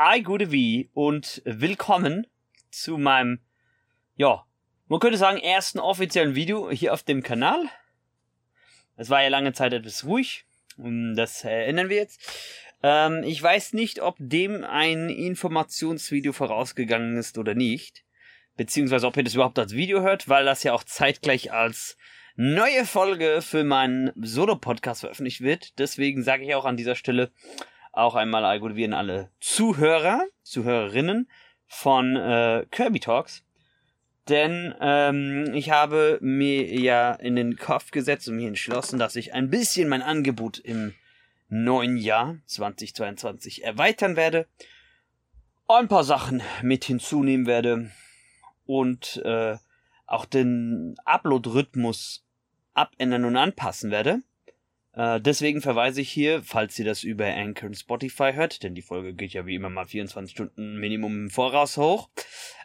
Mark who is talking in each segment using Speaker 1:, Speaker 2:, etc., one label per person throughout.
Speaker 1: Hi, gute Wie und willkommen zu meinem, ja, man könnte sagen, ersten offiziellen Video hier auf dem Kanal. Es war ja lange Zeit etwas ruhig das erinnern wir jetzt. Ähm, ich weiß nicht, ob dem ein Informationsvideo vorausgegangen ist oder nicht. Beziehungsweise ob ihr das überhaupt als Video hört, weil das ja auch zeitgleich als neue Folge für meinen Solo-Podcast veröffentlicht wird. Deswegen sage ich auch an dieser Stelle auch einmal an alle Zuhörer, Zuhörerinnen von äh, Kirby Talks. Denn ähm, ich habe mir ja in den Kopf gesetzt und mir entschlossen, dass ich ein bisschen mein Angebot im neuen Jahr 2022 erweitern werde. Ein paar Sachen mit hinzunehmen werde und äh, auch den Upload-Rhythmus abändern und anpassen werde. Äh, deswegen verweise ich hier, falls ihr das über Anchor und Spotify hört, denn die Folge geht ja wie immer mal 24 Stunden Minimum im Voraus hoch,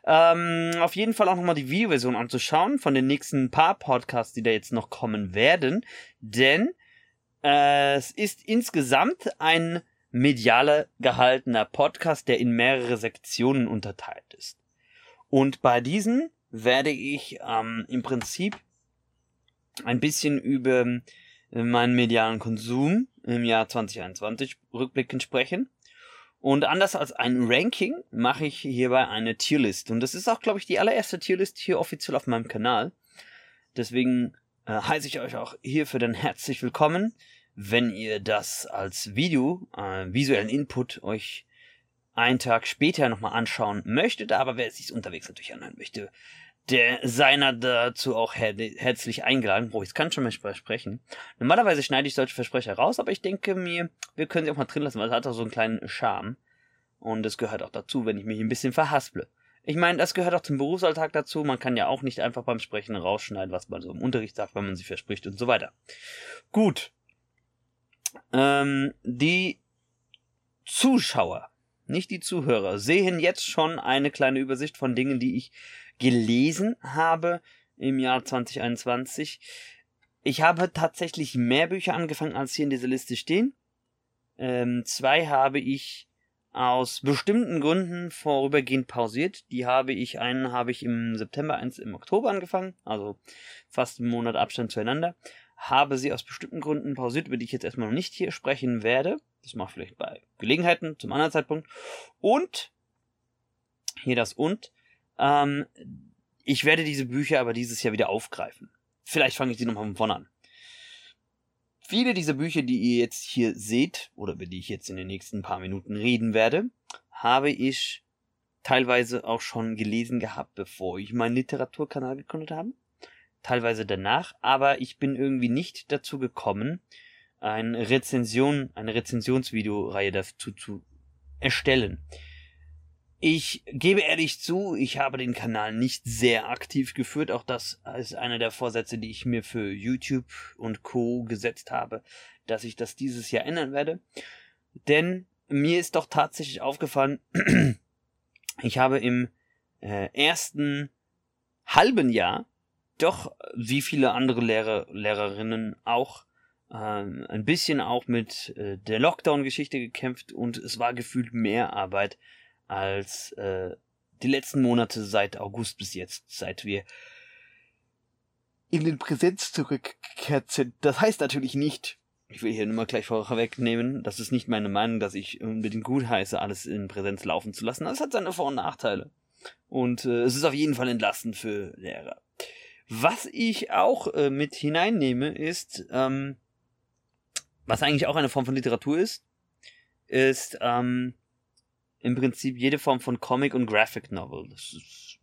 Speaker 1: ähm, auf jeden Fall auch nochmal die Videoversion anzuschauen von den nächsten paar Podcasts, die da jetzt noch kommen werden, denn äh, es ist insgesamt ein medialer gehaltener Podcast, der in mehrere Sektionen unterteilt ist. Und bei diesen werde ich ähm, im Prinzip ein bisschen über meinen medialen Konsum im Jahr 2021 rückblickend sprechen. Und anders als ein Ranking mache ich hierbei eine Tierlist. Und das ist auch, glaube ich, die allererste Tierlist hier offiziell auf meinem Kanal. Deswegen äh, heiße ich euch auch hierfür dann herzlich willkommen. Wenn ihr das als Video, äh, visuellen Input euch einen Tag später nochmal anschauen möchtet, aber wer es sich unterwegs natürlich anhören möchte, der seiner dazu auch her herzlich eingeladen. Boah, ich kann schon mal versprechen. Normalerweise schneide ich solche Versprecher raus, aber ich denke mir, wir können sie auch mal drin lassen, weil es hat auch so einen kleinen Charme. Und es gehört auch dazu, wenn ich mich ein bisschen verhasple. Ich meine, das gehört auch zum Berufsalltag dazu. Man kann ja auch nicht einfach beim Sprechen rausschneiden, was man so im Unterricht sagt, wenn man sich verspricht und so weiter. Gut. Ähm, die Zuschauer, nicht die Zuhörer, sehen jetzt schon eine kleine Übersicht von Dingen, die ich gelesen habe im Jahr 2021. Ich habe tatsächlich mehr Bücher angefangen, als hier in dieser Liste stehen. Ähm, zwei habe ich aus bestimmten Gründen vorübergehend pausiert. Die habe ich, einen habe ich im September, eins im Oktober angefangen, also fast einen Monat Abstand zueinander. Habe sie aus bestimmten Gründen pausiert, über die ich jetzt erstmal noch nicht hier sprechen werde. Das mache ich vielleicht bei Gelegenheiten zum anderen Zeitpunkt. Und, hier das und, ähm, ich werde diese Bücher aber dieses Jahr wieder aufgreifen. Vielleicht fange ich sie nochmal von vorne an. Viele dieser Bücher, die ihr jetzt hier seht, oder über die ich jetzt in den nächsten paar Minuten reden werde, habe ich teilweise auch schon gelesen gehabt, bevor ich meinen Literaturkanal gegründet habe. Teilweise danach, aber ich bin irgendwie nicht dazu gekommen, eine Rezension, eine Rezensionsvideoreihe dazu zu erstellen. Ich gebe ehrlich zu, ich habe den Kanal nicht sehr aktiv geführt. Auch das ist einer der Vorsätze, die ich mir für YouTube und Co. gesetzt habe, dass ich das dieses Jahr ändern werde. Denn mir ist doch tatsächlich aufgefallen, ich habe im äh, ersten halben Jahr doch, wie viele andere Lehrer, Lehrerinnen auch, äh, ein bisschen auch mit äh, der Lockdown-Geschichte gekämpft und es war gefühlt mehr Arbeit als äh, die letzten Monate seit August bis jetzt, seit wir in den Präsenz zurückgekehrt sind. Das heißt natürlich nicht, ich will hier nur mal gleich vorwegnehmen, das ist nicht meine Meinung, dass ich unbedingt gut heiße, alles in Präsenz laufen zu lassen. Das hat seine Vor- und Nachteile. Und äh, es ist auf jeden Fall entlastend für Lehrer. Was ich auch äh, mit hineinnehme, ist, ähm, was eigentlich auch eine Form von Literatur ist, ist ähm, im Prinzip jede Form von Comic und Graphic Novel. Das ist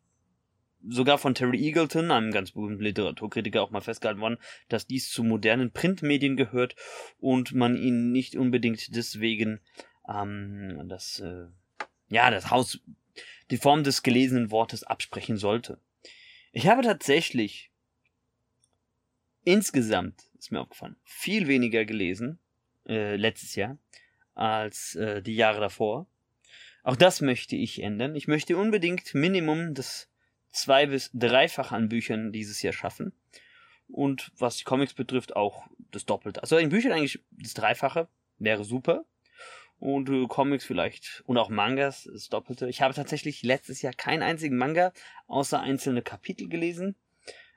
Speaker 1: sogar von Terry Eagleton, einem ganz berühmten Literaturkritiker, auch mal festgehalten worden, dass dies zu modernen Printmedien gehört und man ihn nicht unbedingt deswegen ähm, das, äh, ja, das Haus, die Form des gelesenen Wortes absprechen sollte. Ich habe tatsächlich insgesamt, ist mir aufgefallen, viel weniger gelesen äh, letztes Jahr als äh, die Jahre davor. Auch das möchte ich ändern. Ich möchte unbedingt Minimum das zwei- bis dreifach an Büchern dieses Jahr schaffen. Und was die Comics betrifft, auch das Doppelte. Also in Büchern eigentlich das Dreifache wäre super. und äh, Comics vielleicht und auch Mangas, das Doppelte. Ich habe tatsächlich letztes Jahr keinen einzigen Manga außer einzelne Kapitel gelesen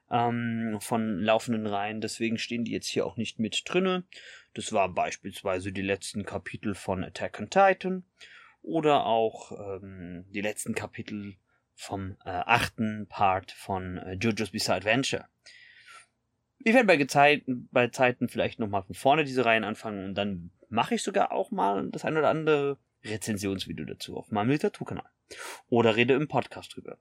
Speaker 1: ähm, von laufenden Reihen, deswegen stehen die jetzt hier auch nicht mit drinne. Das war beispielsweise die letzten Kapitel von Attack on Titan oder auch ähm, die letzten Kapitel vom äh, achten Part von äh, JoJo's Bizarre Adventure. Wir werden bei, Zeiten, bei Zeiten vielleicht nochmal von vorne diese Reihen anfangen und dann mache ich sogar auch mal das ein oder andere Rezensionsvideo dazu auf meinem Literaturkanal. Oder rede im Podcast drüber.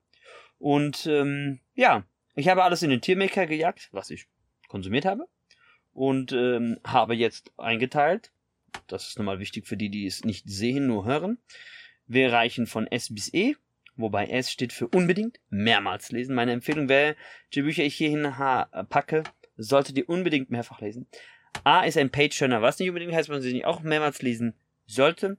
Speaker 1: Und ähm, ja, ich habe alles in den Tiermaker gejagt, was ich konsumiert habe. Und ähm, habe jetzt eingeteilt. Das ist nochmal wichtig für die, die es nicht sehen, nur hören. Wir reichen von S bis E, wobei S steht für unbedingt mehrmals lesen. Meine Empfehlung wäre, die Bücher ich hierhin packe, solltet ihr unbedingt mehrfach lesen. A ist ein Page-Turner, was nicht unbedingt heißt, man sie nicht auch mehrmals lesen sollte.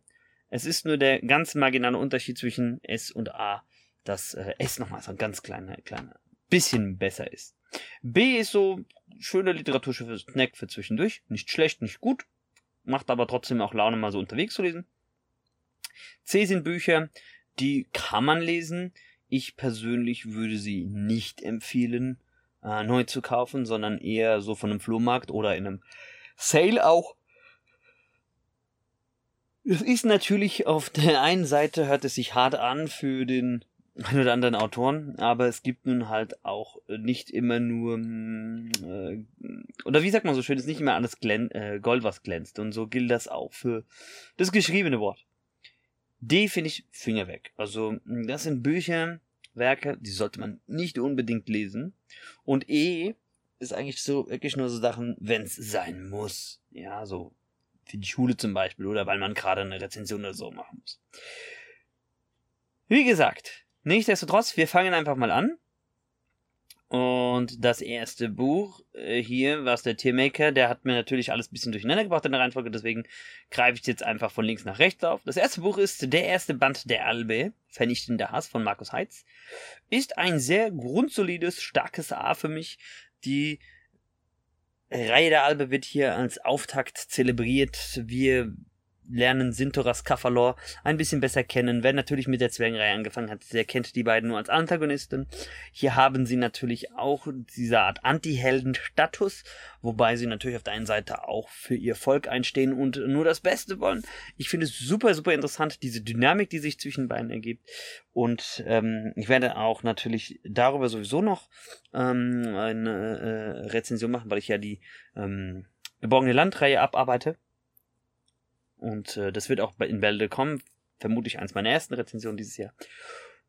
Speaker 1: Es ist nur der ganz marginale Unterschied zwischen S und A, dass äh, S nochmal so ein ganz kleiner, kleiner bisschen besser ist. B ist so schöner literarischer Snack für zwischendurch. Nicht schlecht, nicht gut. Macht aber trotzdem auch Laune, mal so unterwegs zu lesen. C sind Bücher, die kann man lesen. Ich persönlich würde sie nicht empfehlen, äh, neu zu kaufen, sondern eher so von einem Flohmarkt oder in einem Sale auch. Es ist natürlich auf der einen Seite hört es sich hart an für den ein oder anderen Autoren, aber es gibt nun halt auch nicht immer nur mm, äh, oder wie sagt man so schön, es ist nicht immer alles glän äh, Gold, was glänzt und so gilt das auch für das geschriebene Wort. D finde ich Finger weg. Also das sind Bücher, Werke, die sollte man nicht unbedingt lesen und E ist eigentlich so wirklich nur so Sachen, wenn es sein muss. Ja, so für die Schule zum Beispiel oder weil man gerade eine Rezension oder so machen muss. Wie gesagt, Nichtsdestotrotz, wir fangen einfach mal an. Und das erste Buch äh, hier, was der Tiermaker, der hat mir natürlich alles ein bisschen durcheinander gebracht in der Reihenfolge, deswegen greife ich jetzt einfach von links nach rechts auf. Das erste Buch ist der erste Band der Albe, Vernichtender Hass von Markus Heitz. Ist ein sehr grundsolides, starkes A für mich. Die Reihe der Albe wird hier als Auftakt zelebriert. Wir lernen Sintoras Kafalor ein bisschen besser kennen. Wer natürlich mit der Zwergenreihe angefangen hat, der kennt die beiden nur als Antagonisten. Hier haben sie natürlich auch diese Art Anti-Helden-Status, wobei sie natürlich auf der einen Seite auch für ihr Volk einstehen und nur das Beste wollen. Ich finde es super, super interessant, diese Dynamik, die sich zwischen beiden ergibt. Und ähm, ich werde auch natürlich darüber sowieso noch ähm, eine äh, Rezension machen, weil ich ja die ähm, Geborgene Landreihe abarbeite. Und äh, das wird auch in Bälde kommen. Vermutlich eins meiner ersten Rezensionen dieses Jahr.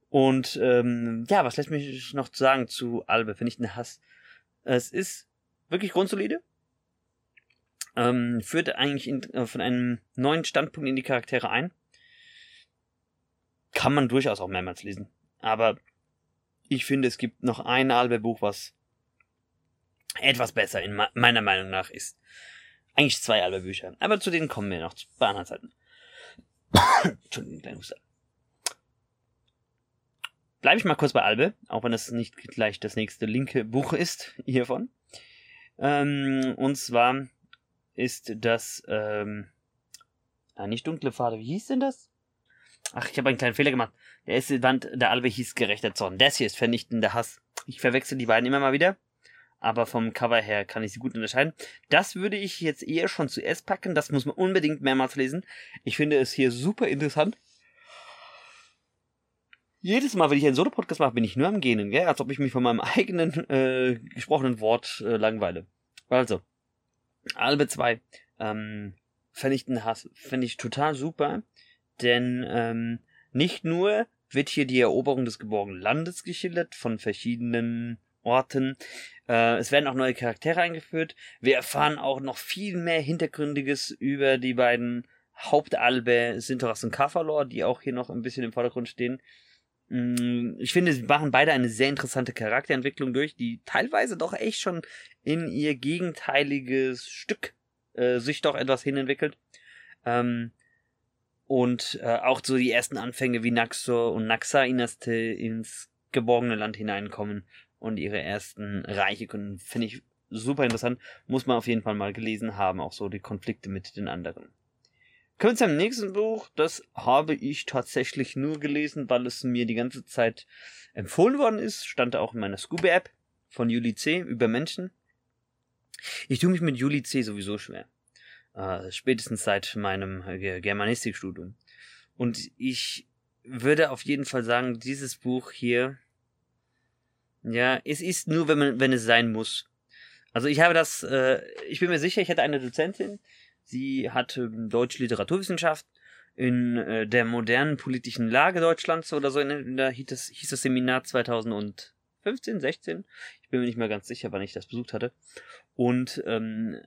Speaker 1: Und ähm, ja, was lässt mich noch sagen zu Albe? Einen Hass. Es ist wirklich grundsolide. Ähm, führt eigentlich in, äh, von einem neuen Standpunkt in die Charaktere ein. Kann man durchaus auch mehrmals lesen. Aber ich finde, es gibt noch ein Albe-Buch, was etwas besser in meiner Meinung nach ist. Eigentlich zwei Albe-Bücher. Aber zu denen kommen wir noch bei anderen Zeiten. Entschuldigung, kleine Huster. Bleibe ich mal kurz bei Albe, auch wenn das nicht gleich das nächste linke Buch ist hiervon. Ähm, und zwar ist das, ähm, nicht dunkle Pfade, wie hieß denn das? Ach, ich habe einen kleinen Fehler gemacht. Der erste Band der Albe hieß Gerechter Zorn. Das hier ist vernichtender Hass. Ich verwechsel die beiden immer mal wieder aber vom Cover her kann ich sie gut unterscheiden. Das würde ich jetzt eher schon zu S packen, das muss man unbedingt mehrmals lesen. Ich finde es hier super interessant. Jedes Mal, wenn ich einen Solo-Podcast mache, bin ich nur am Gähnen, gell? als ob ich mich von meinem eigenen äh, gesprochenen Wort äh, langweile. Also, Albe 2, ähm, vernichten Hass, finde ich total super, denn ähm, nicht nur wird hier die Eroberung des geborgenen Landes geschildert von verschiedenen Orten. Äh, es werden auch neue Charaktere eingeführt. Wir erfahren auch noch viel mehr Hintergründiges über die beiden Hauptalbe Sintoras und Kafalor, die auch hier noch ein bisschen im Vordergrund stehen. Mm, ich finde, sie machen beide eine sehr interessante Charakterentwicklung durch, die teilweise doch echt schon in ihr gegenteiliges Stück äh, sich doch etwas hinentwickelt. Ähm, und äh, auch so die ersten Anfänge wie Naxor und Naxa ins geborgene Land hineinkommen und ihre ersten Reiche können, finde ich super interessant. Muss man auf jeden Fall mal gelesen haben, auch so die Konflikte mit den anderen. Kommen wir zum nächsten Buch. Das habe ich tatsächlich nur gelesen, weil es mir die ganze Zeit empfohlen worden ist. Stand auch in meiner Scooby-App von Juli C. über Menschen. Ich tue mich mit Juli C. sowieso schwer. Äh, spätestens seit meinem äh, Germanistikstudium. Und ich würde auf jeden Fall sagen, dieses Buch hier, ja, es ist nur, wenn man, wenn es sein muss. Also ich habe das, äh, ich bin mir sicher, ich hatte eine Dozentin, sie hatte Deutsche Literaturwissenschaft in äh, der modernen politischen Lage Deutschlands oder so, in, da hieß das, hieß das Seminar 2015, 16. Ich bin mir nicht mehr ganz sicher, wann ich das besucht hatte. Und ähm,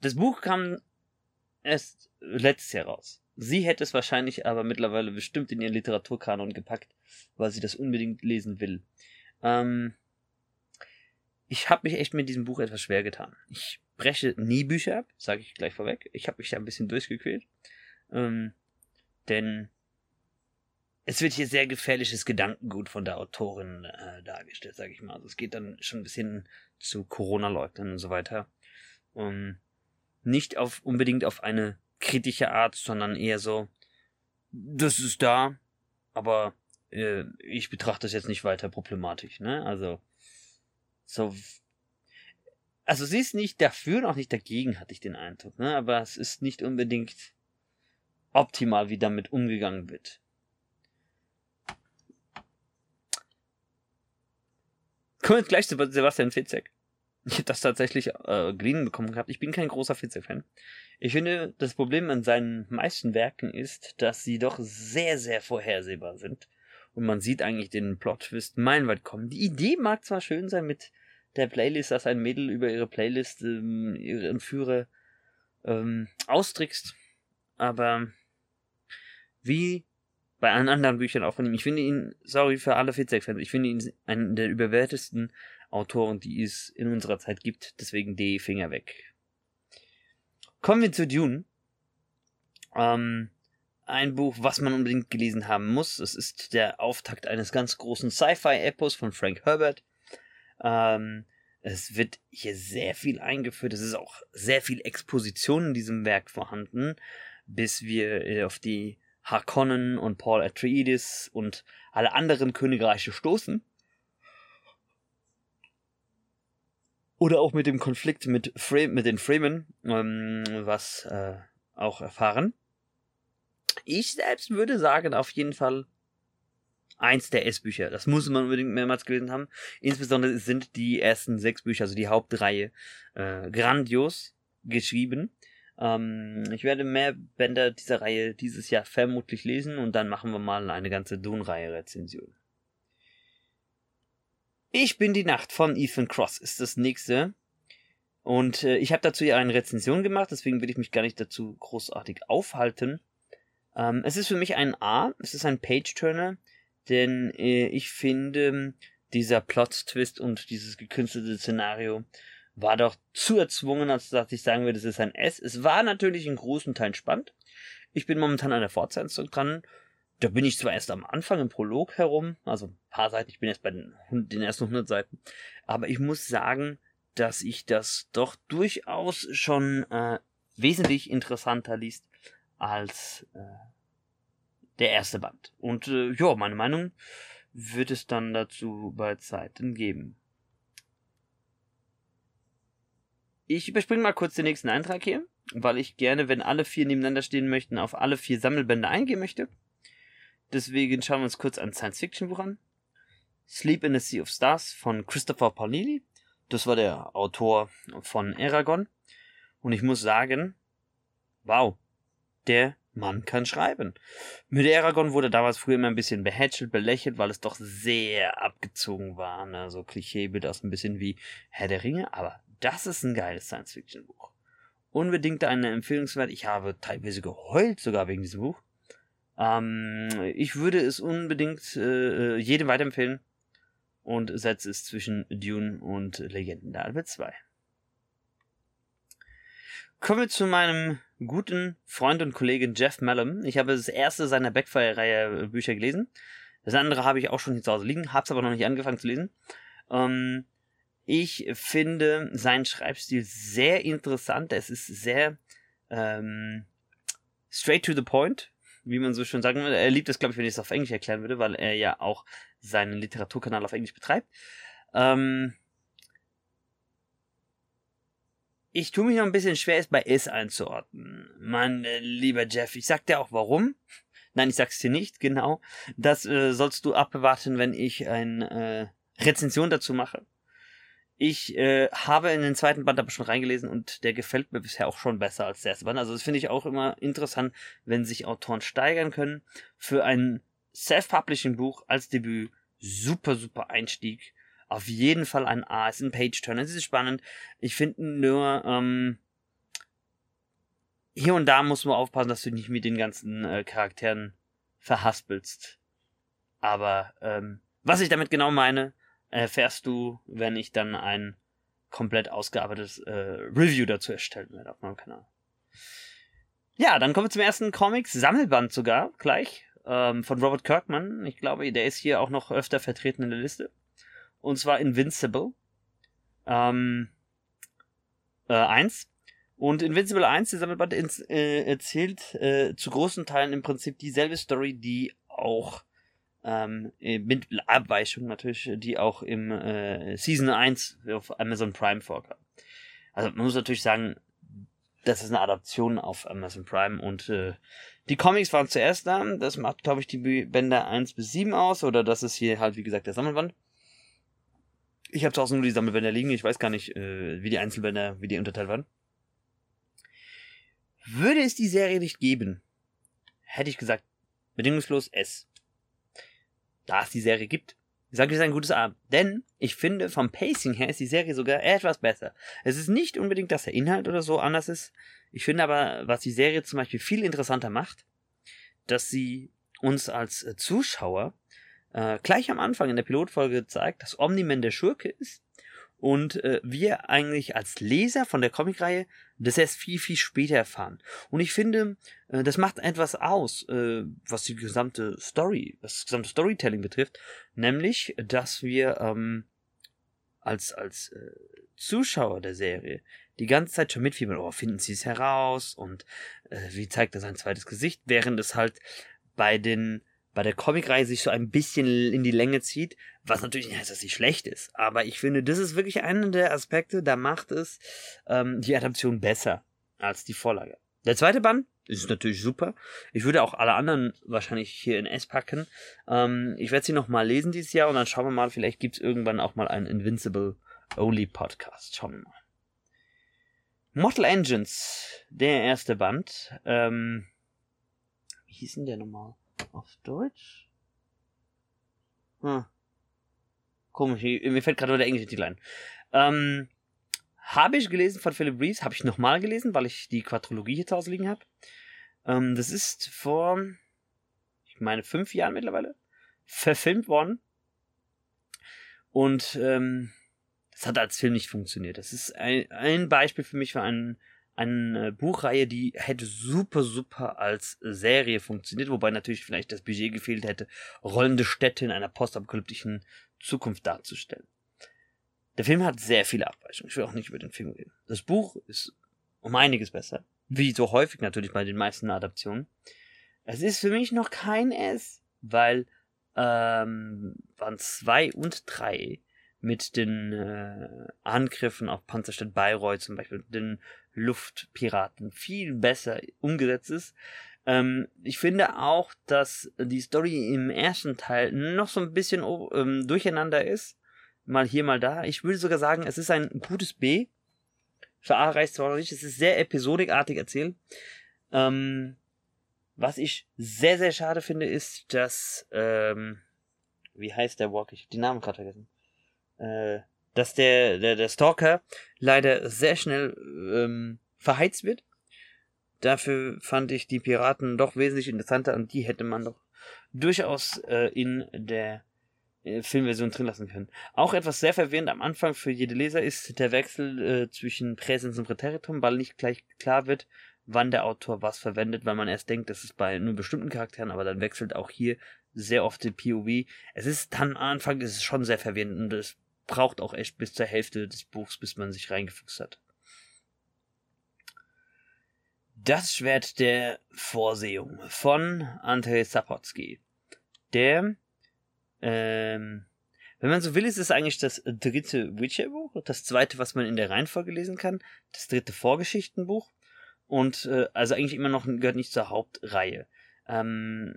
Speaker 1: das Buch kam erst letztes Jahr raus. Sie hätte es wahrscheinlich aber mittlerweile bestimmt in ihren Literaturkanon gepackt, weil sie das unbedingt lesen will. Ähm, ich habe mich echt mit diesem Buch etwas schwer getan. Ich breche nie Bücher ab, sage ich gleich vorweg. Ich habe mich da ein bisschen durchgequält. Ähm, denn es wird hier sehr gefährliches Gedankengut von der Autorin äh, dargestellt, sage ich mal. Also es geht dann schon ein bisschen zu Corona-Leugnern und so weiter. Ähm, nicht auf unbedingt auf eine kritische Art, sondern eher so, das ist da, aber äh, ich betrachte das jetzt nicht weiter problematisch, ne? Also so also sie ist nicht dafür noch nicht dagegen, hatte ich den Eindruck, ne? Aber es ist nicht unbedingt optimal, wie damit umgegangen wird. Kommen wir jetzt gleich zu Sebastian Fitzek. Ich habe das tatsächlich äh, geliehen bekommen gehabt. Ich bin kein großer Fitzek-Fan. Ich finde, das Problem an seinen meisten Werken ist, dass sie doch sehr, sehr vorhersehbar sind. Und man sieht eigentlich den Plot-Twist meilenweit kommen. Die Idee mag zwar schön sein mit der Playlist, dass ein Mädel über ihre Playlist ähm, ihre Entführer ähm, austrickst, aber wie bei allen anderen Büchern auch von ihm. Ich finde ihn, sorry für alle Fitzek-Fans, ich finde ihn einen der überwertesten Autoren, die es in unserer Zeit gibt. Deswegen D, Finger weg. Kommen wir zu Dune. Ähm, ein Buch, was man unbedingt gelesen haben muss. Es ist der Auftakt eines ganz großen Sci-Fi-Epos von Frank Herbert. Ähm, es wird hier sehr viel eingeführt. Es ist auch sehr viel Exposition in diesem Werk vorhanden, bis wir äh, auf die Harkonnen und Paul Atreides und alle anderen Königreiche stoßen. Oder auch mit dem Konflikt mit, Frame, mit den Fremen, ähm, was äh, auch erfahren. Ich selbst würde sagen, auf jeden Fall eins der S-Bücher. Das muss man unbedingt mehrmals gelesen haben. Insbesondere sind die ersten sechs Bücher, also die Hauptreihe, äh, grandios geschrieben. Ähm, ich werde mehr Bänder dieser Reihe dieses Jahr vermutlich lesen und dann machen wir mal eine ganze Dune-Reihe-Rezension. Ich bin die Nacht von Ethan Cross ist das nächste. Und äh, ich habe dazu ja eine Rezension gemacht, deswegen will ich mich gar nicht dazu großartig aufhalten. Ähm, es ist für mich ein A, es ist ein Page-Turner, denn äh, ich finde, dieser Plot-Twist und dieses gekünstelte Szenario war doch zu erzwungen, als dass ich sagen würde, es ist ein S. Es war natürlich in großen Teilen spannend. Ich bin momentan an der Fortsetzung dran. Da bin ich zwar erst am Anfang im Prolog herum, also ein paar Seiten, ich bin jetzt bei den, den ersten 100 Seiten, aber ich muss sagen, dass ich das doch durchaus schon äh, wesentlich interessanter liest als äh, der erste Band. Und äh, ja, meine Meinung wird es dann dazu bei Zeiten geben. Ich überspringe mal kurz den nächsten Eintrag hier, weil ich gerne, wenn alle vier nebeneinander stehen möchten, auf alle vier Sammelbände eingehen möchte. Deswegen schauen wir uns kurz ein Science-Fiction-Buch an. Sleep in a Sea of Stars von Christopher Paolini. Das war der Autor von Aragon. Und ich muss sagen, wow, der Mann kann schreiben. Mit Aragon wurde damals früher immer ein bisschen behätschelt, belächelt, weil es doch sehr abgezogen war. Ne? So Klischeebild aus ein bisschen wie Herr der Ringe. Aber das ist ein geiles Science-Fiction-Buch. Unbedingt eine Empfehlungswert. Ich habe teilweise geheult sogar wegen diesem Buch. Ähm, ich würde es unbedingt äh, jedem weiterempfehlen und setze es zwischen Dune und Legenden der Albe 2. Kommen wir zu meinem guten Freund und Kollegen Jeff Mellum. Ich habe das erste seiner Backfire-Reihe Bücher gelesen. Das andere habe ich auch schon hier zu Hause liegen, habe es aber noch nicht angefangen zu lesen. Ähm, ich finde seinen Schreibstil sehr interessant. Es ist sehr, ähm, straight to the point, wie man so schön sagen würde. Er liebt es, glaube ich, wenn ich es auf Englisch erklären würde, weil er ja auch seinen Literaturkanal auf Englisch betreibt. Ähm, ich tue mich noch ein bisschen schwer, es bei S einzuordnen. Mein äh, lieber Jeff, ich sag dir auch warum. Nein, ich sag's dir nicht, genau. Das äh, sollst du abwarten, wenn ich eine äh, Rezension dazu mache. Ich äh, habe in den zweiten Band aber schon reingelesen und der gefällt mir bisher auch schon besser als der erste Band. Also das finde ich auch immer interessant, wenn sich Autoren steigern können. Für ein Self-Publishing-Buch als Debüt super, super Einstieg. Auf jeden Fall ein A. Es ist ein Page-Turner. Es ist spannend. Ich finde nur, ähm, hier und da muss man aufpassen, dass du nicht mit den ganzen äh, Charakteren verhaspelst. Aber ähm, was ich damit genau meine, erfährst du, wenn ich dann ein komplett ausgearbeitetes äh, Review dazu erstellen werde auf meinem Kanal. Ja, dann kommen wir zum ersten Comics, Sammelband sogar, gleich, ähm, von Robert Kirkman. Ich glaube, der ist hier auch noch öfter vertreten in der Liste. Und zwar Invincible. Ähm, äh, 1. Und Invincible 1, der Sammelband, äh, erzählt äh, zu großen Teilen im Prinzip dieselbe Story, die auch ähm, äh, mit Abweichung natürlich, die auch im äh, Season 1 auf Amazon Prime vorkam. Also man muss natürlich sagen, das ist eine Adaption auf Amazon Prime und äh, die Comics waren zuerst da. Das macht, glaube ich, die Bänder 1 bis 7 aus oder das ist hier halt, wie gesagt, der Sammelband. Ich habe zu Hause nur die Sammelbänder liegen. Ich weiß gar nicht, äh, wie die Einzelbänder, wie die unterteilt waren. Würde es die Serie nicht geben, hätte ich gesagt, bedingungslos S. Da es die Serie gibt, sage ich es ein gutes Abend. Denn ich finde, vom Pacing her ist die Serie sogar etwas besser. Es ist nicht unbedingt, dass der Inhalt oder so anders ist. Ich finde aber, was die Serie zum Beispiel viel interessanter macht, dass sie uns als Zuschauer äh, gleich am Anfang in der Pilotfolge zeigt, dass Omni-Man der Schurke ist und äh, wir eigentlich als Leser von der Comicreihe das erst viel, viel später erfahren. Und ich finde, äh, das macht etwas aus, äh, was die gesamte Story, was das gesamte Storytelling betrifft, nämlich, dass wir ähm, als, als äh, Zuschauer der Serie die ganze Zeit schon mitfiebern, oh, finden sie es heraus und äh, wie zeigt er sein zweites Gesicht, während es halt bei den bei der Comicreihe sich so ein bisschen in die Länge zieht, was natürlich nicht heißt, dass sie schlecht ist. Aber ich finde, das ist wirklich einer der Aspekte, da macht es ähm, die Adaption besser als die Vorlage. Der zweite Band ist natürlich super. Ich würde auch alle anderen wahrscheinlich hier in S packen. Ähm, ich werde sie noch mal lesen dieses Jahr und dann schauen wir mal, vielleicht gibt es irgendwann auch mal einen Invincible Only Podcast. Schauen wir mal. Mortal Engines, der erste Band. Ähm, wie hieß denn der nochmal? Auf Deutsch? Hm. Komisch, mir fällt gerade nur der englische Titel ein. Ähm, habe ich gelesen von Philip Reeves, habe ich nochmal gelesen, weil ich die Quadrologie hier zu Hause liegen habe. Ähm, das ist vor, ich meine, fünf Jahren mittlerweile verfilmt worden. Und ähm, das hat als Film nicht funktioniert. Das ist ein, ein Beispiel für mich für einen eine Buchreihe, die hätte super, super als Serie funktioniert, wobei natürlich vielleicht das Budget gefehlt hätte, rollende Städte in einer postapokalyptischen Zukunft darzustellen. Der Film hat sehr viele Abweichungen. Ich will auch nicht über den Film reden. Das Buch ist um einiges besser. Wie so häufig natürlich bei den meisten Adaptionen. Es ist für mich noch kein S, weil ähm, waren zwei und drei mit den äh, Angriffen auf Panzerstadt Bayreuth zum Beispiel, den Luftpiraten viel besser umgesetzt ist. Ähm, ich finde auch, dass die Story im ersten Teil noch so ein bisschen ähm, durcheinander ist. Mal hier, mal da. Ich würde sogar sagen, es ist ein gutes B. Für A reicht zwar noch nicht, es ist sehr episodikartig erzählt. Ähm, was ich sehr, sehr schade finde, ist, dass, ähm, wie heißt der Walk? Ich hab die Namen gerade vergessen. Äh, dass der, der, der Stalker leider sehr schnell ähm, verheizt wird. Dafür fand ich die Piraten doch wesentlich interessanter und die hätte man doch durchaus äh, in der äh, Filmversion drin lassen können. Auch etwas sehr verwirrend am Anfang für jede Leser ist der Wechsel äh, zwischen Präsens und Präteritum, weil nicht gleich klar wird, wann der Autor was verwendet, weil man erst denkt, das ist bei nur bestimmten Charakteren, aber dann wechselt auch hier sehr oft die POV. Es ist dann am Anfang ist es schon sehr verwirrend und es braucht auch echt bis zur Hälfte des Buchs, bis man sich reingefuchst hat. Das Schwert der Vorsehung von Ante Sapolsky. Der, ähm, wenn man so will, ist es eigentlich das dritte Witcher-Buch, das zweite, was man in der Reihenfolge lesen kann, das dritte Vorgeschichtenbuch und äh, also eigentlich immer noch gehört nicht zur Hauptreihe. Ähm,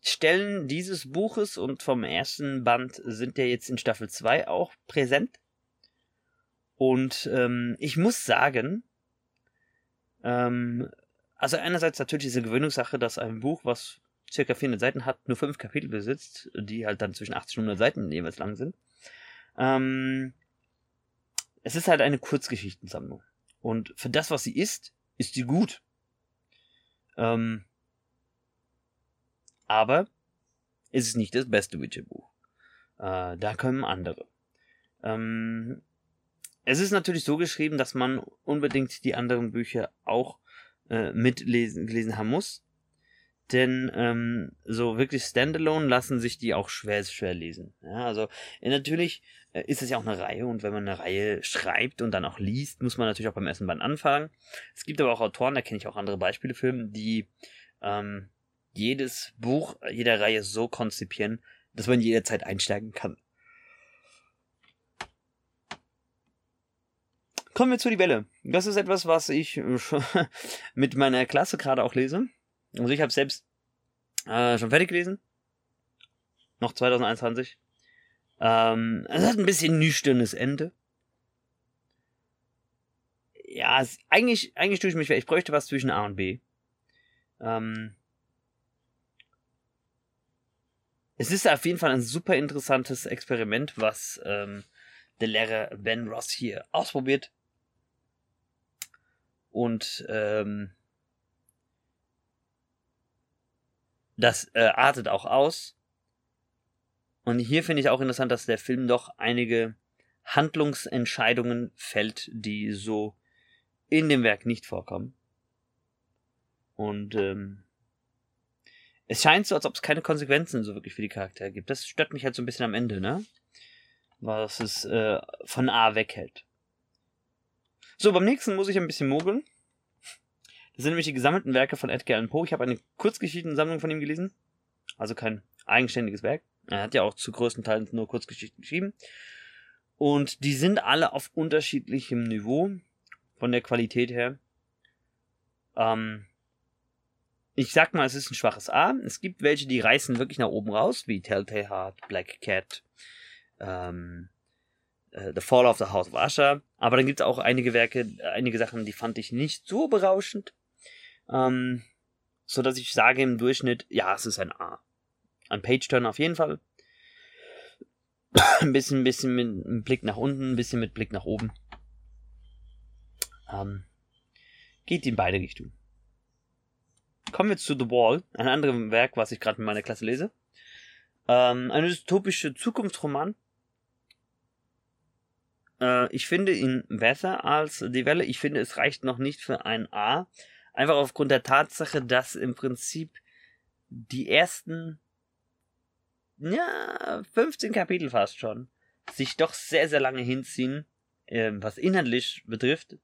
Speaker 1: Stellen dieses Buches und vom ersten Band sind ja jetzt in Staffel 2 auch präsent. Und ähm, ich muss sagen, ähm, also einerseits natürlich diese Gewöhnungssache, dass ein Buch, was circa 400 Seiten hat, nur fünf Kapitel besitzt, die halt dann zwischen 80 und 100 Seiten jeweils lang sind. Ähm, es ist halt eine Kurzgeschichtensammlung. Und für das, was sie ist, ist sie gut. Ähm, aber es ist nicht das beste Witcher-Buch. Äh, da kommen andere. Ähm, es ist natürlich so geschrieben, dass man unbedingt die anderen Bücher auch äh, mitlesen gelesen haben muss. Denn ähm, so wirklich standalone lassen sich die auch schwer, schwer lesen. Ja, also äh, natürlich äh, ist es ja auch eine Reihe und wenn man eine Reihe schreibt und dann auch liest, muss man natürlich auch beim ersten Band anfangen. Es gibt aber auch Autoren, da kenne ich auch andere Beispiele für, die ähm, jedes Buch jeder Reihe so konzipieren, dass man jederzeit einsteigen kann. Kommen wir zu die Welle. Das ist etwas, was ich mit meiner Klasse gerade auch lese. Also ich habe selbst äh, schon fertig gelesen. Noch 2021. Ähm, es hat ein bisschen nüchternes Ende. Ja, es, eigentlich, eigentlich tue ich mich, ich bräuchte was zwischen A und B. Ähm, Es ist auf jeden Fall ein super interessantes Experiment, was ähm, der Lehrer Ben Ross hier ausprobiert. Und ähm, das äh, artet auch aus. Und hier finde ich auch interessant, dass der Film doch einige Handlungsentscheidungen fällt, die so in dem Werk nicht vorkommen. Und ähm, es scheint so, als ob es keine Konsequenzen so wirklich für die Charaktere gibt. Das stört mich halt so ein bisschen am Ende, ne? Was es äh, von A weghält. So, beim nächsten muss ich ein bisschen mogeln. Das sind nämlich die gesammelten Werke von Edgar Allan Poe. Ich habe eine Kurzgeschichtensammlung von ihm gelesen. Also kein eigenständiges Werk. Er hat ja auch zu größten Teilen nur Kurzgeschichten geschrieben. Und die sind alle auf unterschiedlichem Niveau von der Qualität her. Ähm, ich sag mal, es ist ein schwaches A. Es gibt welche, die reißen wirklich nach oben raus, wie Telltale Heart, Black Cat, ähm, äh, The Fall of the House of Usher. Aber dann gibt es auch einige Werke, einige Sachen, die fand ich nicht so berauschend. Ähm, so dass ich sage im Durchschnitt, ja, es ist ein A. Ein Page-Turn auf jeden Fall. ein bisschen, bisschen mit einem Blick nach unten, ein bisschen mit Blick nach oben. Ähm, geht in beide Richtungen. Kommen wir zu The Wall, ein anderes Werk, was ich gerade in meiner Klasse lese. Ähm, eine dystopische Zukunftsroman. Äh, ich finde ihn besser als Die Welle. Ich finde, es reicht noch nicht für ein A. Einfach aufgrund der Tatsache, dass im Prinzip die ersten, ja, 15 Kapitel fast schon, sich doch sehr, sehr lange hinziehen, äh, was inhaltlich betrifft,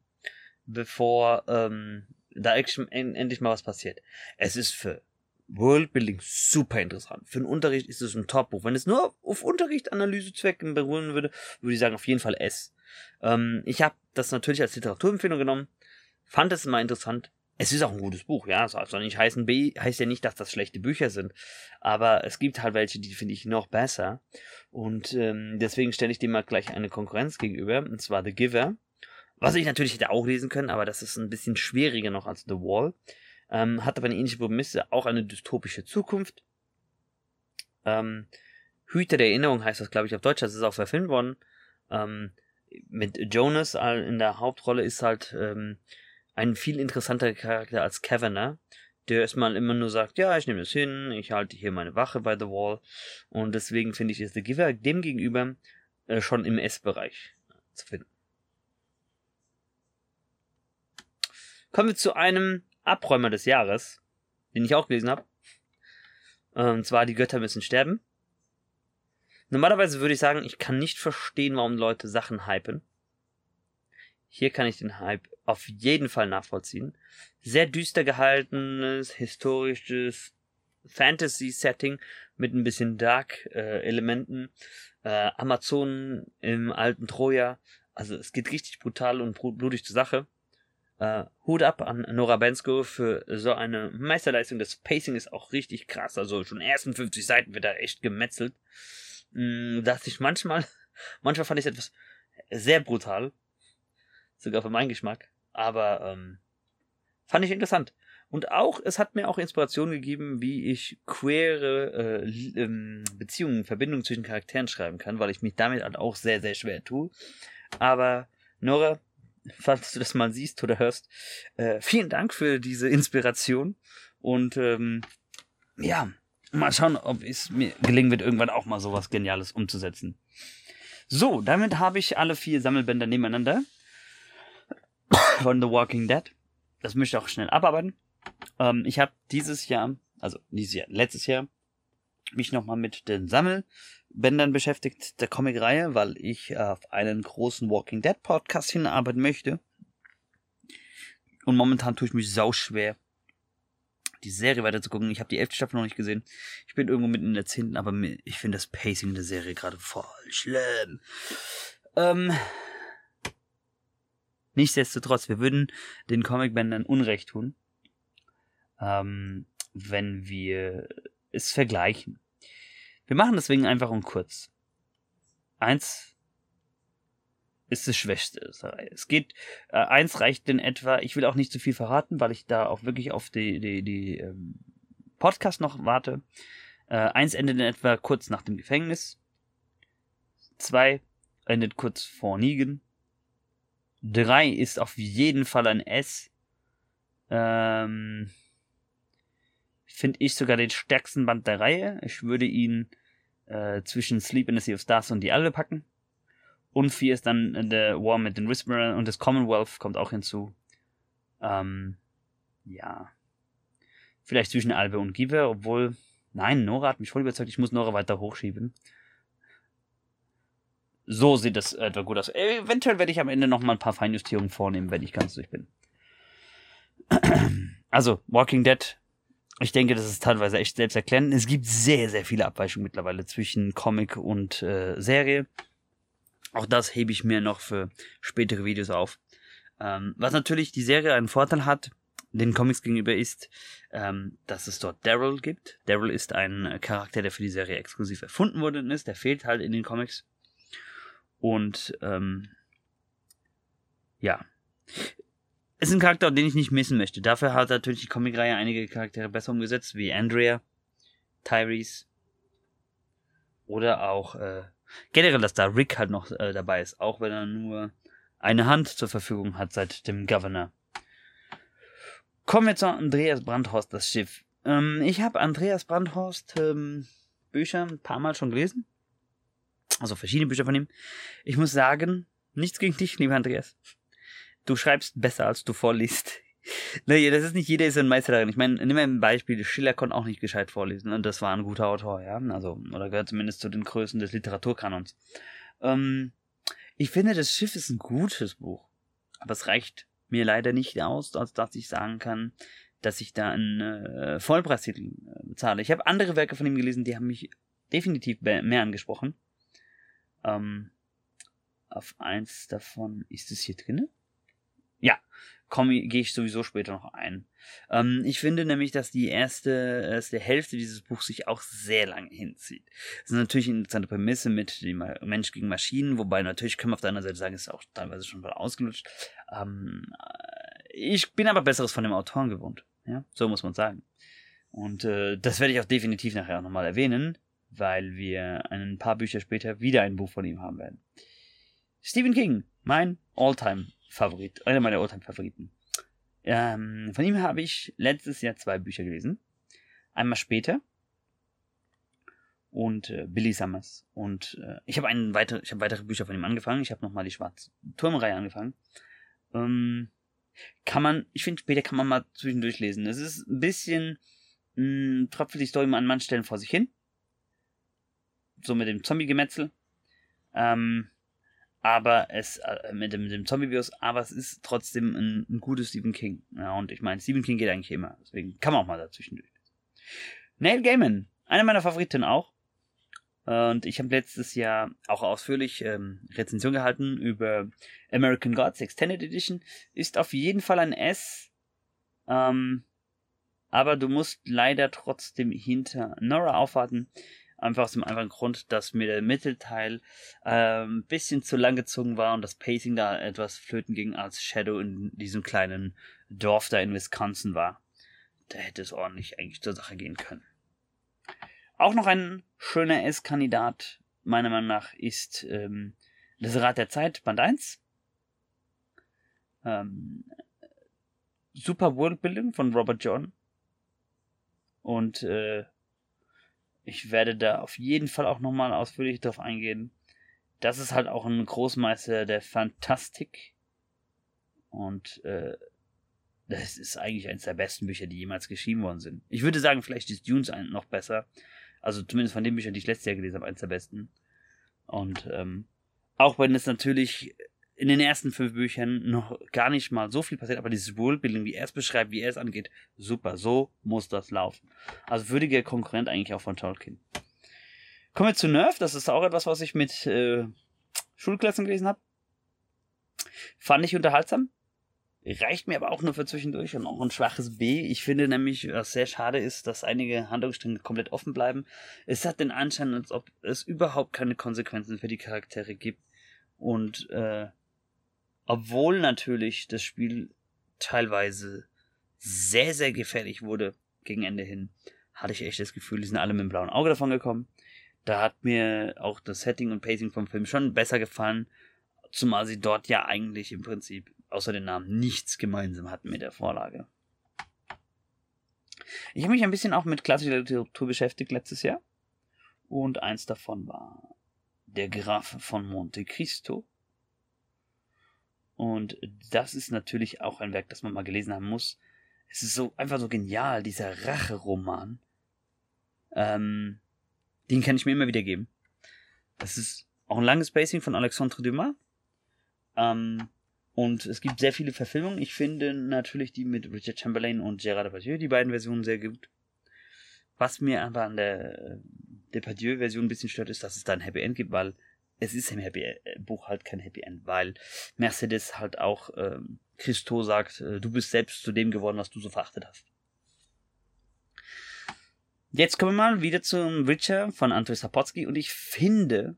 Speaker 1: bevor ähm, da endlich mal was passiert. Es ist für Worldbuilding super interessant. Für den Unterricht ist es ein Top-Buch. Wenn es nur auf Unterricht-Analysezwecken beruhen würde, würde ich sagen auf jeden Fall S. Ähm, ich habe das natürlich als Literaturempfehlung genommen, fand es immer interessant. Es ist auch ein gutes Buch, ja. Soll also nicht heißen, B heißt ja nicht, dass das schlechte Bücher sind. Aber es gibt halt welche, die finde ich noch besser. Und ähm, deswegen stelle ich dem mal gleich eine Konkurrenz gegenüber. Und zwar The Giver. Was ich natürlich hätte auch lesen können, aber das ist ein bisschen schwieriger noch als The Wall. Ähm, hat aber eine ähnliche Prämisse, auch eine dystopische Zukunft. Ähm, Hüter der Erinnerung heißt das, glaube ich, auf Deutsch. Das ist auch verfilmt worden. Ähm, mit Jonas in der Hauptrolle ist halt ähm, ein viel interessanter Charakter als Kavanagh, der erstmal immer nur sagt, ja, ich nehme das hin, ich halte hier meine Wache bei The Wall. Und deswegen finde ich, ist The Giver dem gegenüber äh, schon im S-Bereich zu finden. Kommen wir zu einem Abräumer des Jahres, den ich auch gelesen habe. Und zwar Die Götter müssen sterben. Normalerweise würde ich sagen, ich kann nicht verstehen, warum Leute Sachen hypen. Hier kann ich den Hype auf jeden Fall nachvollziehen. Sehr düster gehaltenes, historisches Fantasy-Setting mit ein bisschen Dark-Elementen. Äh, Amazonen im alten Troja. Also es geht richtig brutal und blutig zur Sache. Äh, Hut ab an Nora Bensko für so eine Meisterleistung. Das Pacing ist auch richtig krass. Also schon ersten 50 Seiten wird da echt gemetzelt. Mm, dass ich manchmal, manchmal fand ich es etwas sehr brutal. Sogar für meinen Geschmack. Aber ähm, fand ich interessant. Und auch, es hat mir auch Inspiration gegeben, wie ich queere äh, ähm, Beziehungen, Verbindungen zwischen Charakteren schreiben kann, weil ich mich damit halt auch sehr, sehr schwer tue. Aber Nora, falls du das mal siehst oder hörst, äh, vielen Dank für diese Inspiration. Und ähm, ja, mal schauen, ob es mir gelingen wird, irgendwann auch mal sowas Geniales umzusetzen. So, damit habe ich alle vier Sammelbänder nebeneinander von The Walking Dead. Das möchte ich auch schnell abarbeiten. Ähm, ich habe dieses Jahr, also dieses Jahr, letztes Jahr, mich nochmal mit den Sammelbändern beschäftigt, der Comic-Reihe, weil ich auf einen großen Walking Dead Podcast hinarbeiten möchte. Und momentan tue ich mich sau schwer, die Serie weiter zu gucken. Ich habe die elfte Staffel noch nicht gesehen. Ich bin irgendwo mitten in der zehnten, aber ich finde das Pacing der Serie gerade voll schlimm. Ähm, nichtsdestotrotz, wir würden den Comicbändern Unrecht tun, ähm, wenn wir es vergleichen. Wir machen deswegen einfach und kurz. Eins ist das Schwächste. Es geht, äh, eins reicht in etwa, ich will auch nicht zu viel verraten, weil ich da auch wirklich auf die, die, die ähm, Podcast noch warte. Äh, eins endet in etwa kurz nach dem Gefängnis. Zwei endet kurz vor Nigen. Drei ist auf jeden Fall ein S. Ähm, Finde ich sogar den stärksten Band der Reihe. Ich würde ihn äh, zwischen Sleep in the Sea of Stars und die Alle packen. Und 4 ist dann der War mit den Whisperern und das Commonwealth kommt auch hinzu. Ähm, ja. Vielleicht zwischen Albe und Giver, obwohl, nein, Nora hat mich voll überzeugt, ich muss Nora weiter hochschieben. So sieht das etwa gut aus. Eventuell werde ich am Ende nochmal ein paar Feinjustierungen vornehmen, wenn ich ganz durch bin. Also, Walking Dead. Ich denke, das ist teilweise echt selbsterklärend. Es gibt sehr, sehr viele Abweichungen mittlerweile zwischen Comic und äh, Serie. Auch das hebe ich mir noch für spätere Videos auf. Ähm, was natürlich die Serie einen Vorteil hat, den Comics gegenüber ist, ähm, dass es dort Daryl gibt. Daryl ist ein Charakter, der für die Serie exklusiv erfunden worden ist. Der fehlt halt in den Comics. Und ähm, ja. Ist ein Charakter, den ich nicht missen möchte. Dafür hat natürlich die Comicreihe einige Charaktere besser umgesetzt, wie Andrea, Tyrese oder auch äh, generell, dass da Rick halt noch äh, dabei ist, auch wenn er nur eine Hand zur Verfügung hat seit dem Governor. Kommen wir zu Andreas Brandhorst, das Schiff. Ähm, ich habe Andreas Brandhorst ähm, Bücher ein paar Mal schon gelesen. Also verschiedene Bücher von ihm. Ich muss sagen, nichts gegen dich, lieber Andreas. Du schreibst besser, als du vorliest. Naja, das ist nicht jeder ist ein Meister darin. Ich meine, nimm mal ein Beispiel. Schiller konnte auch nicht gescheit vorlesen und das war ein guter Autor, ja. Also, oder gehört zumindest zu den Größen des Literaturkanons. Ähm, ich finde, das Schiff ist ein gutes Buch. Aber es reicht mir leider nicht aus, als dass ich sagen kann, dass ich da einen äh, Vollpreistitel äh, bezahle. Ich habe andere Werke von ihm gelesen, die haben mich definitiv mehr angesprochen. Ähm, auf eins davon ist es hier drinne. Ja, komme gehe ich sowieso später noch ein. Ähm, ich finde nämlich, dass die erste, erste Hälfte dieses Buchs sich auch sehr lange hinzieht. Das ist natürlich eine interessante Prämisse mit dem Mensch gegen Maschinen, wobei natürlich können wir auf der anderen Seite sagen, ist auch teilweise schon mal ausgelutscht. Ähm, ich bin aber Besseres von dem Autoren gewohnt. Ja, so muss man sagen. Und äh, das werde ich auch definitiv nachher auch nochmal erwähnen, weil wir ein paar Bücher später wieder ein Buch von ihm haben werden. Stephen King, mein Alltime Favorit, einer meiner Alltime-Favoriten. Ähm, von ihm habe ich letztes Jahr zwei Bücher gelesen. Einmal später und äh, Billy Summers. Und äh, ich habe einen weiter, ich habe weitere Bücher von ihm angefangen. Ich habe nochmal die Schwarze Turmreihe angefangen. Ähm, kann man, ich finde, später kann man mal zwischendurch lesen. Es ist ein bisschen, mh, hm, tröpfelt die Story an manchen Stellen vor sich hin. So mit dem Zombie-Gemetzel. Ähm, aber es äh, mit dem, dem Zombie-Virus, aber es ist trotzdem ein, ein gutes Stephen King. Ja, und ich meine, Stephen King geht eigentlich immer, deswegen kann man auch mal dazwischen durch. Neil Gaiman, einer meiner Favoriten auch. Und ich habe letztes Jahr auch ausführlich ähm, Rezension gehalten über American Gods Extended Edition. Ist auf jeden Fall ein S. Ähm, aber du musst leider trotzdem hinter Nora aufwarten. Einfach aus dem einfachen Grund, dass mir der Mittelteil ein ähm, bisschen zu lang gezogen war und das Pacing da etwas flöten ging, als Shadow in diesem kleinen Dorf da in Wisconsin war. Da hätte es ordentlich eigentlich zur Sache gehen können. Auch noch ein schöner S-Kandidat, meiner Meinung nach, ist ähm, das Rad der Zeit, Band 1. Ähm, super Worldbuilding von Robert John. Und äh, ich werde da auf jeden Fall auch nochmal ausführlich drauf eingehen. Das ist halt auch ein Großmeister der Fantastik. Und äh, das ist eigentlich eines der besten Bücher, die jemals geschrieben worden sind. Ich würde sagen, vielleicht ist Dunes noch besser. Also zumindest von den Büchern, die ich letztes Jahr gelesen habe, eines der besten. Und ähm, auch wenn es natürlich in den ersten fünf Büchern noch gar nicht mal so viel passiert, aber dieses Worldbuilding, wie er es beschreibt, wie er es angeht, super, so muss das laufen. Also würdiger Konkurrent eigentlich auch von Tolkien. Kommen wir zu Nerf, das ist auch etwas, was ich mit äh, Schulklassen gelesen habe. Fand ich unterhaltsam. Reicht mir aber auch nur für zwischendurch und auch ein schwaches B. Ich finde nämlich, was sehr schade ist, dass einige Handlungsstränge komplett offen bleiben. Es hat den Anschein, als ob es überhaupt keine Konsequenzen für die Charaktere gibt. Und äh, obwohl natürlich das Spiel teilweise sehr, sehr gefährlich wurde gegen Ende hin, hatte ich echt das Gefühl, die sind alle mit dem blauen Auge davon gekommen. Da hat mir auch das Setting und Pacing vom Film schon besser gefallen, zumal sie dort ja eigentlich im Prinzip außer den Namen nichts gemeinsam hatten mit der Vorlage. Ich habe mich ein bisschen auch mit klassischer Literatur beschäftigt letztes Jahr und eins davon war Der Graf von Monte Cristo und das ist natürlich auch ein Werk, das man mal gelesen haben muss. Es ist so einfach so genial, dieser Rache-Roman. Ähm, den kann ich mir immer wieder geben. Das ist auch ein langes Pacing von Alexandre Dumas. Ähm, und es gibt sehr viele Verfilmungen. Ich finde natürlich die mit Richard Chamberlain und Gérard Depardieu, die beiden Versionen sehr gut. Was mir aber an der Depardieu-Version ein bisschen stört, ist, dass es da ein Happy End gibt, weil es ist im Happy äh, Buch halt kein Happy End, weil Mercedes halt auch ähm, Christo sagt, äh, du bist selbst zu dem geworden, was du so verachtet hast. Jetzt kommen wir mal wieder zum Witcher von Andrzej Sapolsky und ich finde,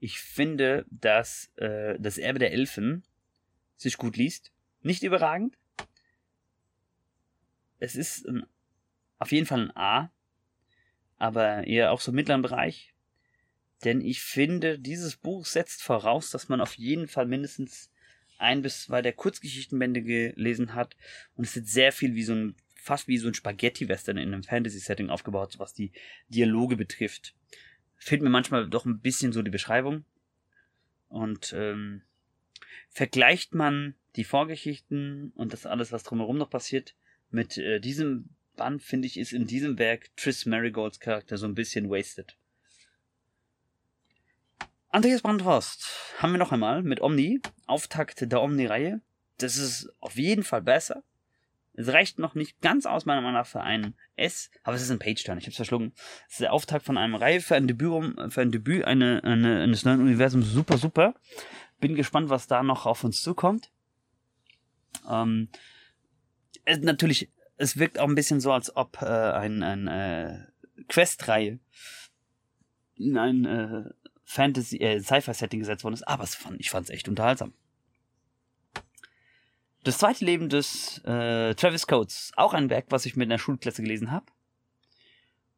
Speaker 1: ich finde, dass äh, das Erbe der Elfen sich gut liest. Nicht überragend. Es ist ein, auf jeden Fall ein A, aber eher auch so im mittleren Bereich. Denn ich finde, dieses Buch setzt voraus, dass man auf jeden Fall mindestens ein bis zwei der Kurzgeschichtenbände gelesen hat. Und es ist sehr viel wie so ein, fast wie so ein Spaghetti-Western in einem Fantasy-Setting aufgebaut, was die Dialoge betrifft. Fehlt mir manchmal doch ein bisschen so die Beschreibung. Und ähm, vergleicht man die Vorgeschichten und das alles, was drumherum noch passiert, mit äh, diesem Band, finde ich, ist in diesem Werk Triss Marigolds Charakter so ein bisschen wasted. Andreas Brandhorst haben wir noch einmal mit Omni, Auftakt der Omni-Reihe. Das ist auf jeden Fall besser. Es reicht noch nicht ganz aus, meiner Meinung nach, für ein S, aber es ist ein Page-Turn, ich hab's verschlungen. Es ist der Auftakt von einem Reihe für ein Debüt, für ein Debüt eine, eine, eines neuen Universums. Super, super. Bin gespannt, was da noch auf uns zukommt. Ähm, es, natürlich, es wirkt auch ein bisschen so, als ob äh, ein, ein äh, Quest-Reihe in ein äh, Fantasy, äh, Sci-Fi-Setting gesetzt worden ist, aber fand, ich fand es echt unterhaltsam. Das zweite Leben des äh, Travis Coates, auch ein Werk, was ich mit einer Schulklasse gelesen habe.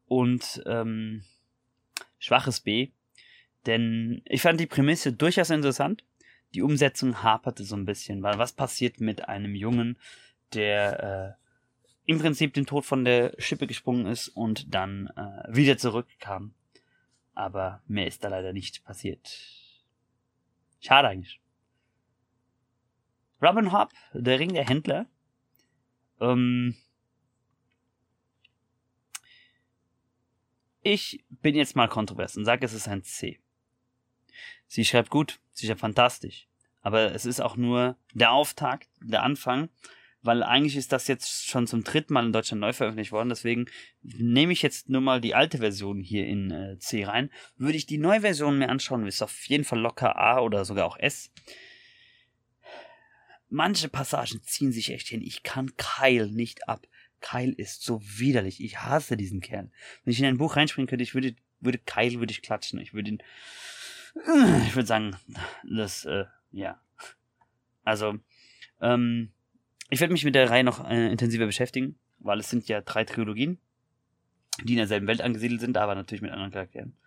Speaker 1: Und ähm, schwaches B, denn ich fand die Prämisse durchaus interessant. Die Umsetzung haperte so ein bisschen, weil was passiert mit einem Jungen, der äh, im Prinzip den Tod von der Schippe gesprungen ist und dann äh, wieder zurückkam aber mehr ist da leider nicht passiert. Schade eigentlich. Robin Hobb, der Ring der Händler. Ähm ich bin jetzt mal kontrovers und sage, es ist ein C. Sie schreibt gut, sie schreibt fantastisch. Aber es ist auch nur der Auftakt, der Anfang, weil eigentlich ist das jetzt schon zum dritten Mal in Deutschland neu veröffentlicht worden. Deswegen nehme ich jetzt nur mal die alte Version hier in äh, C rein. Würde ich die neue Version mir anschauen, ist auf jeden Fall locker A oder sogar auch S. Manche Passagen ziehen sich echt hin. Ich kann Kyle nicht ab. Kyle ist so widerlich. Ich hasse diesen Kerl. Wenn ich in ein Buch reinspringen könnte, ich würde, würde Kyle würde ich klatschen. Ich würde ihn, ich würde sagen, das, äh, ja. Also, ähm, ich werde mich mit der Reihe noch äh, intensiver beschäftigen, weil es sind ja drei Trilogien, die in derselben Welt angesiedelt sind, aber natürlich mit anderen Charakteren.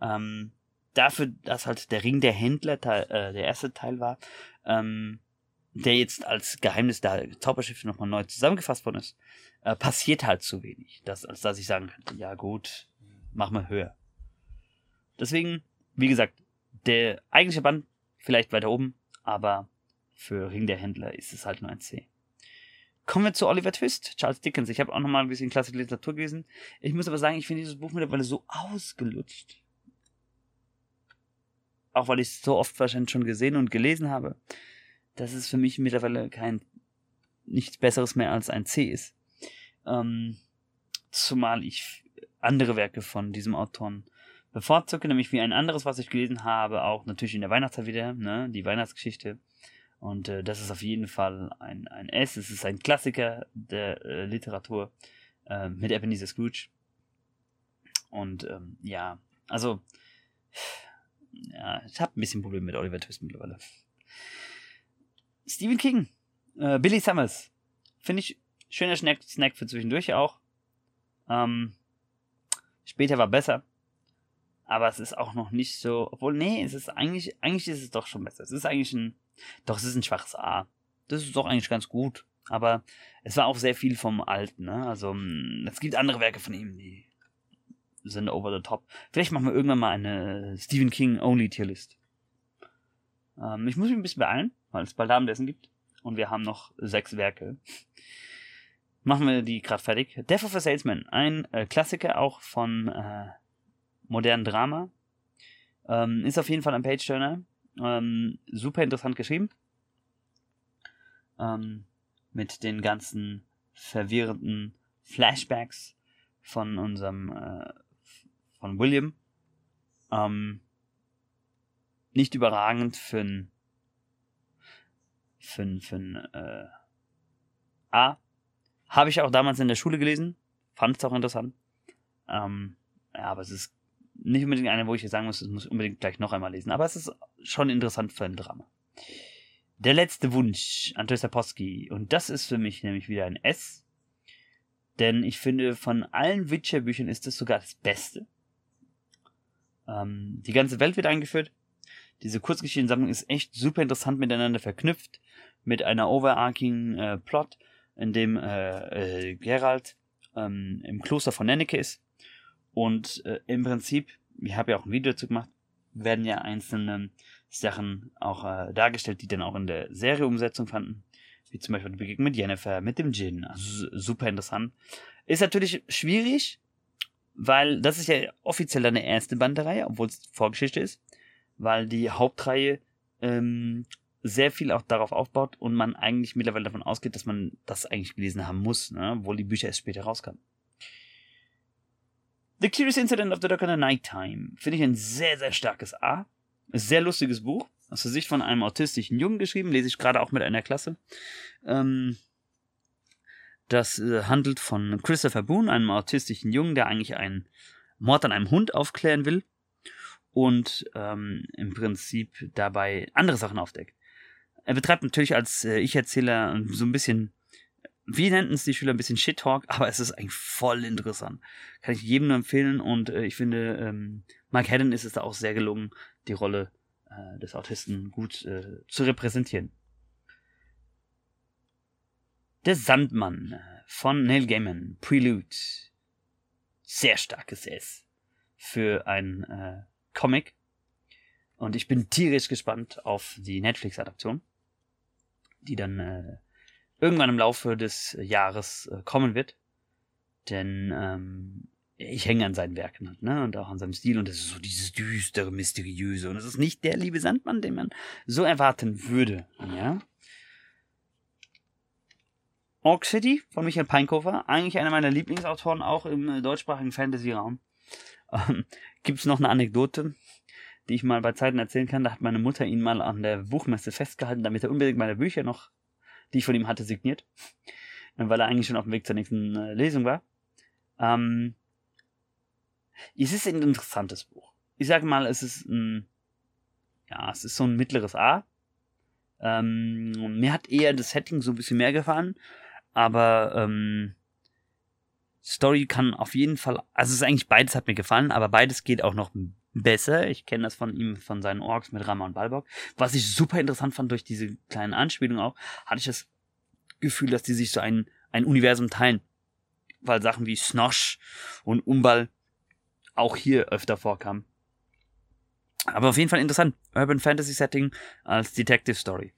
Speaker 1: Ähm, dafür, dass halt der Ring der Händler äh, der erste Teil war, ähm, der jetzt als Geheimnis der Zauberschiffe nochmal neu zusammengefasst worden ist, äh, passiert halt zu wenig, dass, als dass ich sagen könnte, ja gut, mach mal höher. Deswegen, wie gesagt, der eigentliche Band vielleicht weiter oben, aber für Ring der Händler ist es halt nur ein C. Kommen wir zu Oliver Twist, Charles Dickens. Ich habe auch nochmal ein bisschen klassische Literatur gelesen. Ich muss aber sagen, ich finde dieses Buch mittlerweile so ausgelutscht. Auch weil ich es so oft wahrscheinlich schon gesehen und gelesen habe, dass es für mich mittlerweile kein nichts Besseres mehr als ein C ist. Ähm, zumal ich andere Werke von diesem Autoren bevorzuge, nämlich wie ein anderes, was ich gelesen habe, auch natürlich in der Weihnachtszeit wieder, ne, die Weihnachtsgeschichte und äh, das ist auf jeden Fall ein, ein S. Es ist ein Klassiker der äh, Literatur äh, mit Ebenezer Scrooge. Und ähm, ja, also ja, ich habe ein bisschen Probleme mit Oliver Twist mittlerweile. Stephen King, äh, Billy Summers, finde ich schöner Snack, Snack für zwischendurch auch. Ähm, später war besser, aber es ist auch noch nicht so, obwohl nee, es ist eigentlich, eigentlich ist es doch schon besser. Es ist eigentlich ein doch, es ist ein schwaches A. Das ist doch eigentlich ganz gut. Aber es war auch sehr viel vom Alten, ne? Also, mm, es gibt andere Werke von ihm, die sind over the top. Vielleicht machen wir irgendwann mal eine Stephen King Only Tierlist. Ähm, ich muss mich ein bisschen beeilen, weil es bald Abendessen gibt. Und wir haben noch sechs Werke. machen wir die gerade fertig. Death of a Salesman, ein äh, Klassiker auch von äh, modernen Drama. Ähm, ist auf jeden Fall ein Page-Turner. Ähm, super interessant geschrieben. Ähm, mit den ganzen verwirrenden Flashbacks von unserem, äh, von William. Ähm, nicht überragend für ein, für für ein, äh, A. Habe ich auch damals in der Schule gelesen. Fand es auch interessant. Ähm, ja, aber es ist nicht unbedingt eine, wo ich jetzt sagen muss, es muss unbedingt gleich noch einmal lesen, aber es ist schon interessant für ein Drama. Der letzte Wunsch, Andrzej Sapowski. Und das ist für mich nämlich wieder ein S. Denn ich finde, von allen Witcher-Büchern ist das sogar das Beste. Ähm, die ganze Welt wird eingeführt. Diese Kurzgeschichtensammlung ist echt super interessant miteinander verknüpft. Mit einer overarching äh, Plot, in dem äh, äh, Geralt ähm, im Kloster von Nenneke ist und äh, im Prinzip, ich habe ja auch ein Video dazu gemacht, werden ja einzelne Sachen auch äh, dargestellt, die dann auch in der Serie Umsetzung fanden. Wie zum Beispiel die Begegnung mit Jennifer, mit dem Jin. Also super interessant. Ist natürlich schwierig, weil das ist ja offiziell eine erste Bandereihe, obwohl es Vorgeschichte ist, weil die Hauptreihe ähm, sehr viel auch darauf aufbaut und man eigentlich mittlerweile davon ausgeht, dass man das eigentlich gelesen haben muss, ne? obwohl die Bücher erst später rauskamen. The Curious Incident of the Dog in the Nighttime finde ich ein sehr, sehr starkes A. Ein sehr lustiges Buch. Aus der Sicht von einem autistischen Jungen geschrieben, lese ich gerade auch mit einer Klasse. Ähm, das äh, handelt von Christopher Boone, einem autistischen Jungen, der eigentlich einen Mord an einem Hund aufklären will und ähm, im Prinzip dabei andere Sachen aufdeckt. Er betreibt natürlich als äh, Ich-Erzähler so ein bisschen wie nannten es die Schüler ein bisschen Shit-Talk, aber es ist eigentlich voll interessant. Kann ich jedem nur empfehlen und äh, ich finde, ähm, Mike Haddon ist es da auch sehr gelungen, die Rolle äh, des Autisten gut äh, zu repräsentieren. Der Sandmann äh, von Neil Gaiman, Prelude. Sehr starkes S für ein äh, Comic. Und ich bin tierisch gespannt auf die Netflix-Adaption, die dann äh, irgendwann im Laufe des Jahres äh, kommen wird. Denn ähm, ich hänge an seinen Werken halt, ne? Und auch an seinem Stil und das ist so dieses düstere, mysteriöse. Und es ist nicht der liebe Sandmann, den man so erwarten würde, ja? Orc City von Michael Peinkofer, eigentlich einer meiner Lieblingsautoren, auch im äh, deutschsprachigen Fantasy-Raum. Ähm, Gibt es noch eine Anekdote, die ich mal bei Zeiten erzählen kann? Da hat meine Mutter ihn mal an der Buchmesse festgehalten, damit er unbedingt meine Bücher noch, die ich von ihm hatte, signiert. Weil er eigentlich schon auf dem Weg zur nächsten äh, Lesung war. Ähm, es ist ein interessantes Buch. Ich sage mal, es ist ein, ja, es ist so ein mittleres A. Ähm, mir hat eher das Setting so ein bisschen mehr gefallen, aber ähm, Story kann auf jeden Fall, also es ist eigentlich beides hat mir gefallen, aber beides geht auch noch besser. Ich kenne das von ihm, von seinen Orks mit Rama und Balbok. Was ich super interessant fand durch diese kleinen Anspielungen auch, hatte ich das Gefühl, dass die sich so ein, ein Universum teilen. Weil Sachen wie Snosh und Umbal auch hier öfter vorkam. Aber auf jeden Fall interessant. Urban Fantasy Setting als Detective Story.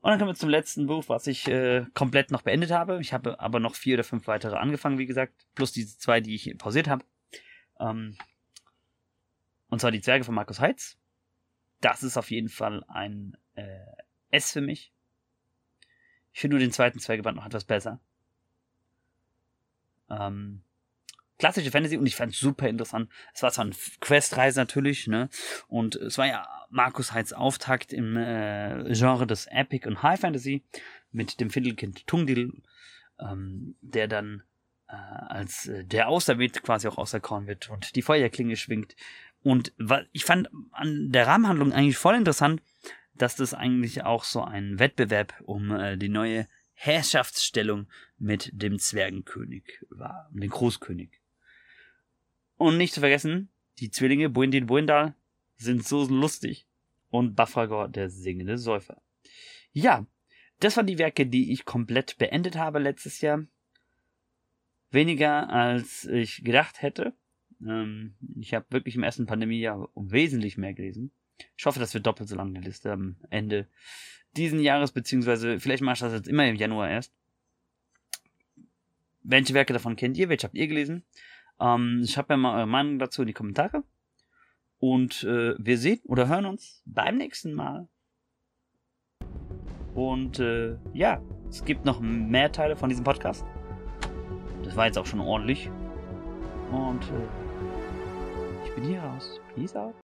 Speaker 1: Und dann kommen wir zum letzten Buch, was ich äh, komplett noch beendet habe. Ich habe aber noch vier oder fünf weitere angefangen, wie gesagt. Plus diese zwei, die ich pausiert habe. Ähm, und zwar die Zwerge von Markus Heitz. Das ist auf jeden Fall ein äh, S für mich. Ich finde nur den zweiten Zwergeband noch etwas besser. Ähm, klassische Fantasy und ich fand es super interessant. Es war zwar eine Questreise natürlich, ne? Und es war ja Markus Heitz Auftakt im äh, Genre des Epic und High Fantasy mit dem Fiddlekind Tungdil, ähm, der dann äh, als äh, der Auserwählte quasi auch auserkoren wird und die Feuerklinge schwingt. Und ich fand an der Rahmenhandlung eigentlich voll interessant, dass das eigentlich auch so ein Wettbewerb um äh, die neue Herrschaftsstellung mit dem Zwergenkönig war, dem Großkönig. Und nicht zu vergessen, die Zwillinge Buendin Buendal sind so lustig. Und Bafragor, der singende Säufer. Ja, das waren die Werke, die ich komplett beendet habe letztes Jahr. Weniger als ich gedacht hätte. Ähm, ich habe wirklich im ersten Pandemiejahr wesentlich mehr gelesen. Ich hoffe, dass wir doppelt so lange eine Liste am Ende diesen Jahres, beziehungsweise vielleicht mache ich das jetzt immer im Januar erst. Welche Werke davon kennt ihr? Welche habt ihr gelesen? Ähm, schreibt mir mal eure Meinung dazu in die Kommentare. Und äh, wir sehen oder hören uns beim nächsten Mal. Und äh, ja, es gibt noch mehr Teile von diesem Podcast. Das war jetzt auch schon ordentlich. Und äh, ich bin hier raus. Peace out.